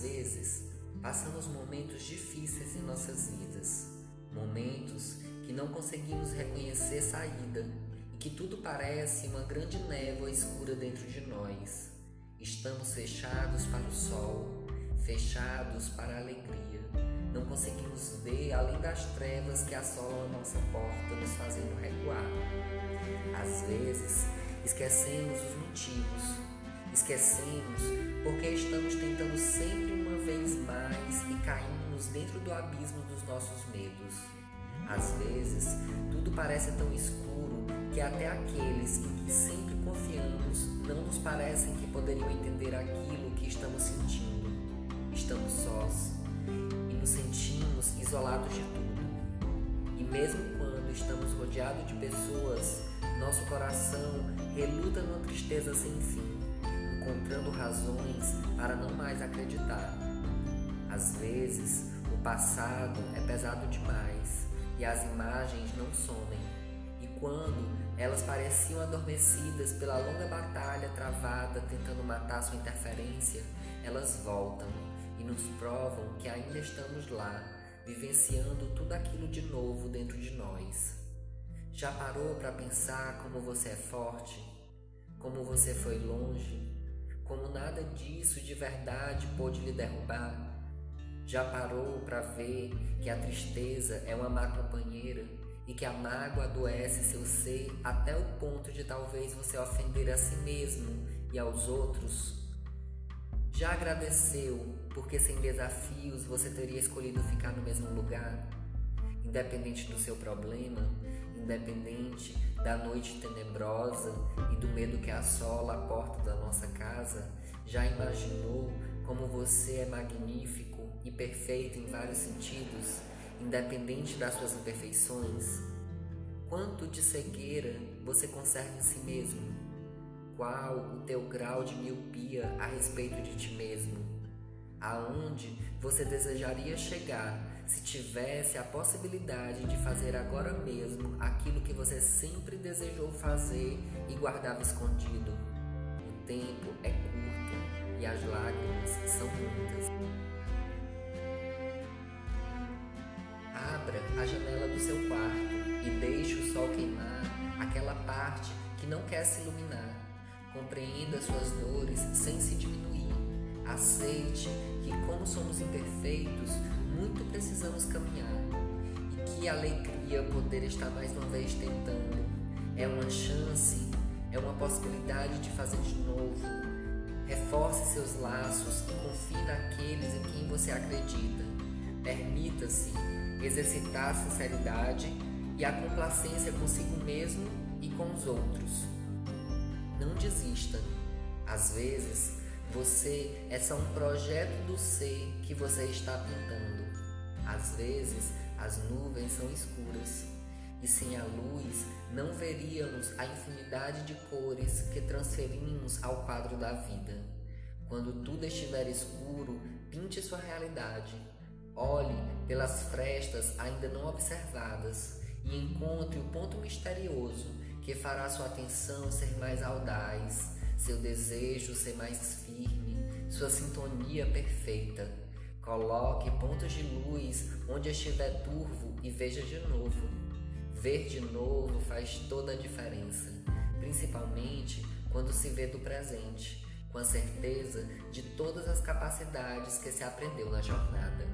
vezes, passamos momentos difíceis em nossas vidas, momentos que não conseguimos reconhecer saída e que tudo parece uma grande névoa escura dentro de nós. Estamos fechados para o sol, fechados para a alegria. Não conseguimos ver além das trevas que assolam a nossa porta, nos fazendo recuar. Às vezes, esquecemos os motivos, esquecemos porque estamos tentando sempre uma vez mais e caímos dentro do abismo dos nossos medos. Às vezes, tudo parece tão escuro que até aqueles em que sempre confiamos não nos parecem que poderiam entender aquilo que estamos sentindo. Estamos sós e nos sentimos isolados de tudo. E mesmo quando estamos rodeados de pessoas, nosso coração reluta numa tristeza sem fim encontrando razões para não mais acreditar. Às vezes, o passado é pesado demais e as imagens não somem. E quando elas pareciam adormecidas pela longa batalha travada tentando matar sua interferência, elas voltam e nos provam que ainda estamos lá, vivenciando tudo aquilo de novo dentro de nós. Já parou para pensar como você é forte? Como você foi longe? Nada disso de verdade pôde lhe derrubar? Já parou para ver que a tristeza é uma má companheira e que a mágoa adoece seu ser até o ponto de talvez você ofender a si mesmo e aos outros? Já agradeceu porque sem desafios você teria escolhido ficar no mesmo lugar? Independente do seu problema, independente da noite tenebrosa e do medo que assola a porta da nossa casa, já imaginou como você é magnífico e perfeito em vários sentidos, independente das suas imperfeições? Quanto de cegueira você conserva em si mesmo? Qual o teu grau de miopia a respeito de ti mesmo? Aonde você desejaria chegar se tivesse a possibilidade de fazer agora mesmo aquilo que você sempre desejou fazer e guardava escondido. Tempo é curto e as lágrimas são muitas. Abra a janela do seu quarto e deixe o sol queimar aquela parte que não quer se iluminar. Compreenda suas dores sem se diminuir. Aceite que, como somos imperfeitos, muito precisamos caminhar e que alegria poder estar mais uma vez tentando. É uma chance, é uma possibilidade de fazer de novo. Reforce seus laços e confie naqueles em quem você acredita. Permita-se exercitar a sinceridade e a complacência consigo mesmo e com os outros. Não desista. Às vezes, você é só um projeto do ser que você está pintando. Às vezes, as nuvens são escuras e sem a luz não veríamos a infinidade de cores que transferimos ao quadro da vida. Quando tudo estiver escuro, pinte sua realidade. Olhe pelas frestas ainda não observadas e encontre o ponto misterioso que fará sua atenção ser mais audaz, seu desejo ser mais firme, sua sintonia perfeita. Coloque pontos de luz onde estiver turvo e veja de novo. Ver de novo faz toda a diferença, principalmente quando se vê do presente, com a certeza de todas as capacidades que se aprendeu na jornada.